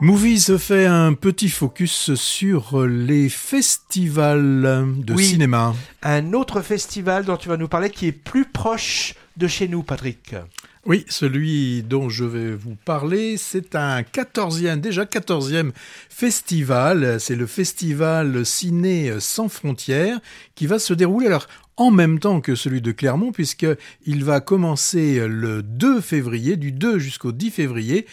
Movies fait un petit focus sur les festivals de Oui. cinéma. Un autre festival dont tu vas nous parler qui est plus proche de chez nous, Patrick. Oui, celui dont je vais vous parler, c'est un 14e, déjà 14e festival. C'est le festival Ciné sans frontières qui va se dérouler alors en même temps que celui de Clermont puisqu'il va commencer le 2 février, du 2 jusqu'au 10 février.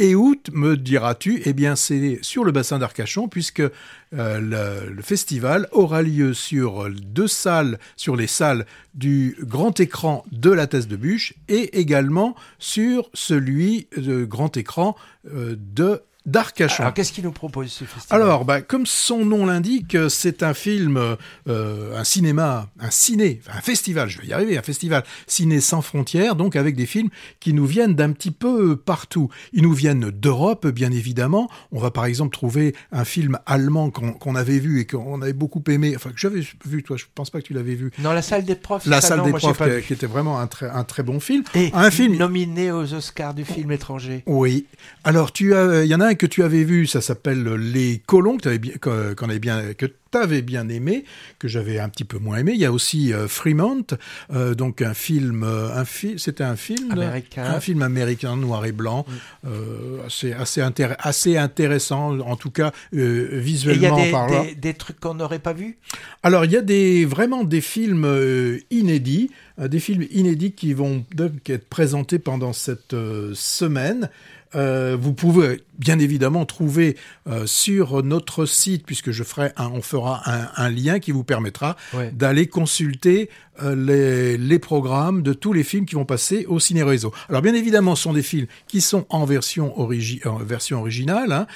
Et août, me diras-tu, eh bien c'est sur le bassin d'Arcachon puisque euh, le, festival aura lieu sur deux salles, sur les salles du grand écran de la Thèse de Bûche et également sur celui de grand écran euh, de d'Arcachon. Alors, qu'est-ce qu'il nous propose ce festival? Alors, bah, comme son nom l'indique, c'est un film, euh, un cinéma, un ciné, enfin, un festival, je vais y arriver, un festival ciné sans frontières, donc avec des films qui nous viennent d'un petit peu partout. Ils nous viennent d'Europe, bien évidemment. On va par exemple trouver un film allemand qu'on qu'on avait vu et qu'on avait beaucoup aimé, enfin que j'avais vu, toi, je pense pas que tu l'avais vu. Dans la salle des profs. La salle non, des moi, profs, qui était vraiment un très, un très bon film. Et un film nominé aux Oscars du film étranger. oui. Alors, tu as, il y en a un que tu avais vu, ça s'appelle Les Colons, que tu avais bien, que- avait bien, que t'avais bien aimé, que j'avais un petit peu moins aimé. Il y a aussi euh, Fremont, euh, donc un film, euh, un fi- c'était un film Américain. un film américain noir et blanc, euh, assez, assez, intér- assez intéressant, en tout cas euh, Et il y a visuellement des, parlant. des, des trucs qu'on n'aurait pas vus? Alors, il y a des, vraiment des films inédits, des films inédits qui vont donc être présentés pendant cette semaine. Euh, vous pouvez bien évidemment trouver euh, sur notre site, puisque je ferai un, on fera un, un lien qui vous permettra Ouais. d'aller consulter euh, les, les programmes de tous les films qui vont passer au Ciné Réseau. Alors bien évidemment, ce sont des films qui sont en version, origi- en version originale. hein.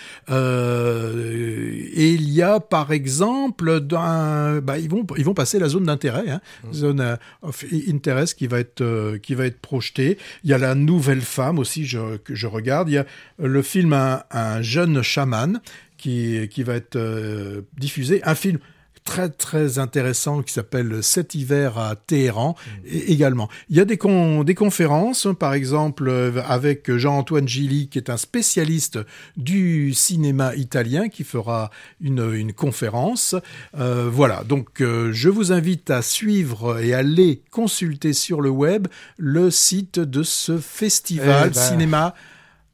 Et il y a par exemple, bah, ils vont ils vont passer la zone d'intérêt, hein, zone euh, of interest qui va être qui va être projetée. Il y a la Nouvelle Femme aussi je, que je regarde. Il y a le film un, un jeune chaman qui qui va être euh, diffusé. Un film très très intéressant qui s'appelle Cet hiver à Téhéran et également. Il y a des, con- des conférences, par exemple euh, avec Jean-Antoine Gilly qui est un spécialiste du cinéma italien qui fera une, une conférence. Euh, voilà, donc euh, je vous invite à suivre et aller consulter sur le web le site de ce festival Eh ben, cinéma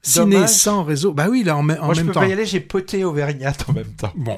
ciné dommage. sans réseau. Bah oui, là en, me- en Moi, je même peux temps. pas y aller, j'ai poté Auvergnat en même temps. Bon,